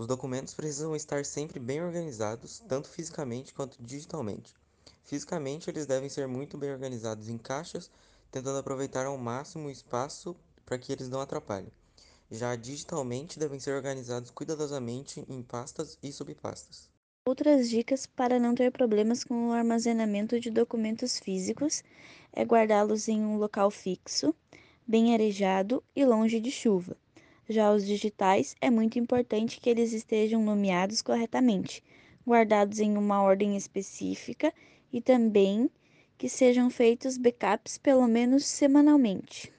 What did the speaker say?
os documentos precisam estar sempre bem organizados tanto fisicamente quanto digitalmente. Fisicamente eles devem ser muito bem organizados em caixas tentando aproveitar ao máximo o espaço para que eles não atrapalhem. Já digitalmente devem ser organizados cuidadosamente em pastas e subpastas. Outras dicas para não ter problemas com o armazenamento de documentos físicos é guardá-los em um local fixo, bem arejado e longe de chuva. Já os digitais, é muito importante que eles estejam nomeados corretamente, guardados em uma ordem específica e também que sejam feitos backups pelo menos semanalmente.